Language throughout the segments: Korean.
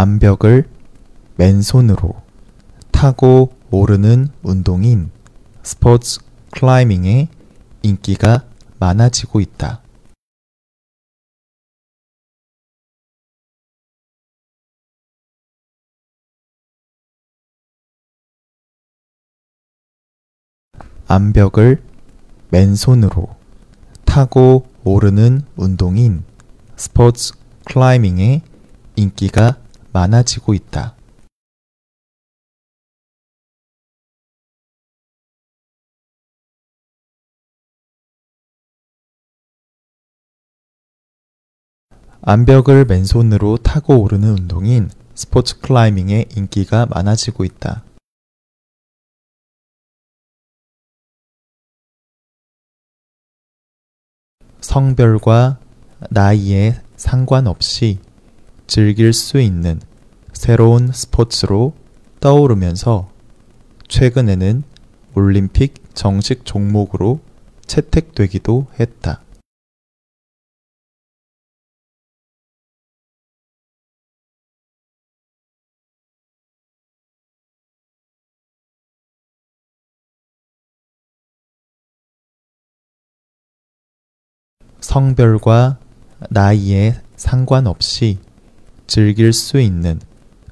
암벽을 맨손으로 타고 오르는 운동인 스포츠 클라이밍의 인기가 많아지고 있다. 암벽을 맨손으로 타고 오르는 운동인 스포츠 클라이밍의 인기가 많아지고 있다. 암벽을 맨손으로 타고 오르는 운동인 스포츠 클라이밍의 인기가 많아지고 있다. 성별과 나이에 상관없이 즐길 수 있는 새로운 스포츠로 떠오르면서 최근에는 올림픽 정식 종목으로 채택되기도 했다. 성별과 나이에 상관없이 즐길 수 있는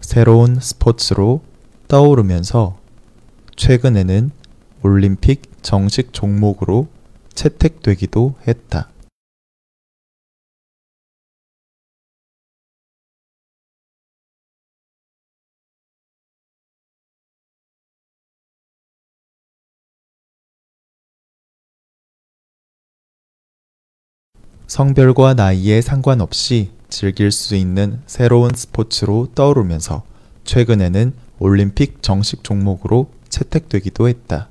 새로운 스포츠로 떠오르면서 최근에는 올림픽 정식 종목으로 채택되기도 했다. 성별과 나이에 상관없이 즐길 수 있는 새로운 스포츠로 떠오르면서 최근에는 올림픽 정식 종목으로 채택되기도 했다.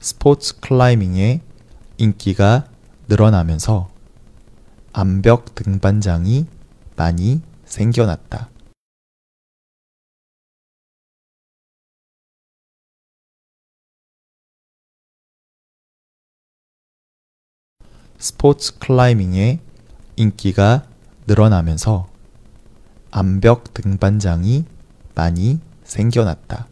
스포츠 클라이밍의 인기가 늘어나면서 암벽 등반장이 많이 생겨났다. 스포츠 클라이밍의 인기가 늘어나면서 암벽 등반장이 많이 생겨났다.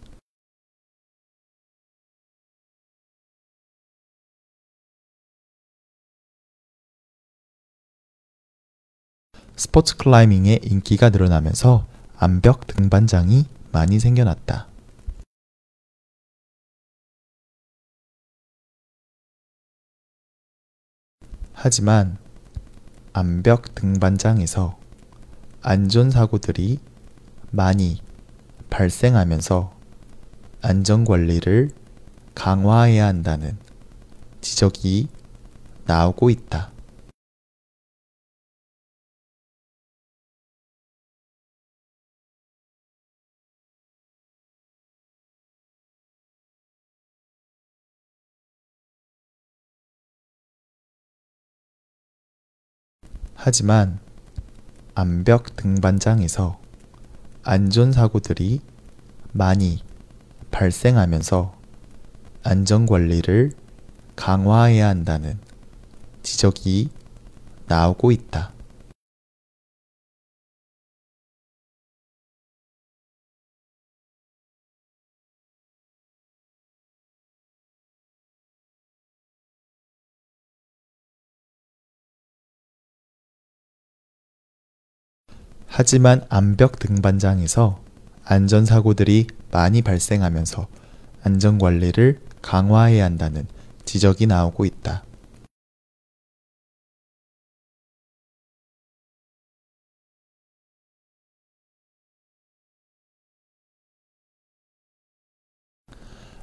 스포츠 클라이밍의 인기가 늘어나면서 암벽 등반장이 많이 생겨났다. 하지만 암벽 등반장에서 안전사고들이 많이 발생하면서 안전관리를 강화해야 한다는 지적이 나오고 있다. 하지만 암벽 등반장에서 안전사고들이 많이 발생하면서 안전관리를 강화해야 한다는 지적이 나오고 있다. 하지만 암벽 등반장에서 안전사고들이 많이 발생하면서 안전관리를 강화해야 한다는 지적이 나오고 있다.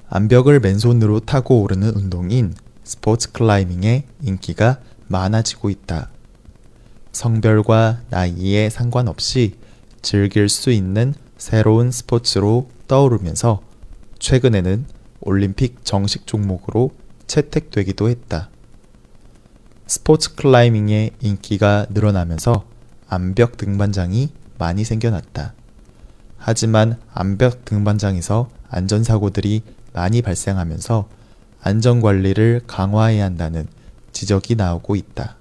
암벽을 맨손으로 타고 오르는 운동인 스포츠 클라이밍의 인기가 많아지고 있다. 성별과 나이에 상관없이 즐길 수 있는 새로운 스포츠로 떠오르면서 최근에는 올림픽 정식 종목으로 채택되기도 했다. 스포츠 클라이밍의 인기가 늘어나면서 암벽 등반장이 많이 생겨났다. 하지만 암벽 등반장에서 안전사고들이 많이 발생하면서 안전관리를 강화해야 한다는 지적이 나오고 있다.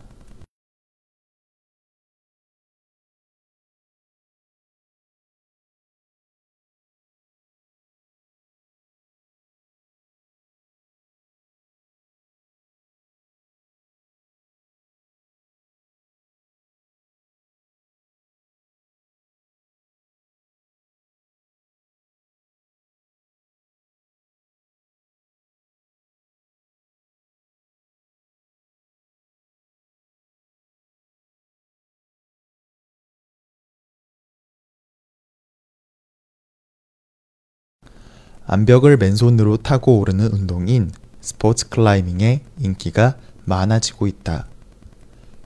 암벽을 맨손으로 타고 오르는 운동인 스포츠 클라이밍의 인기가 많아지고 있다.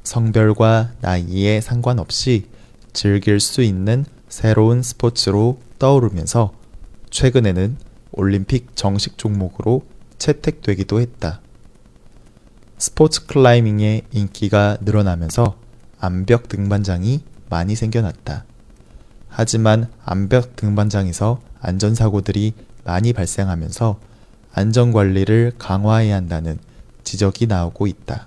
성별과 나이에 상관없이 즐길 수 있는 새로운 스포츠로 떠오르면서 최근에는 올림픽 정식 종목으로 채택되기도 했다. 스포츠 클라이밍의 인기가 늘어나면서 암벽 등반장이 많이 생겨났다. 하지만 암벽 등반장에서 안전사고들이 많이 발생하면서 안전관리를 강화해야 한다는 지적이 나오고 있다.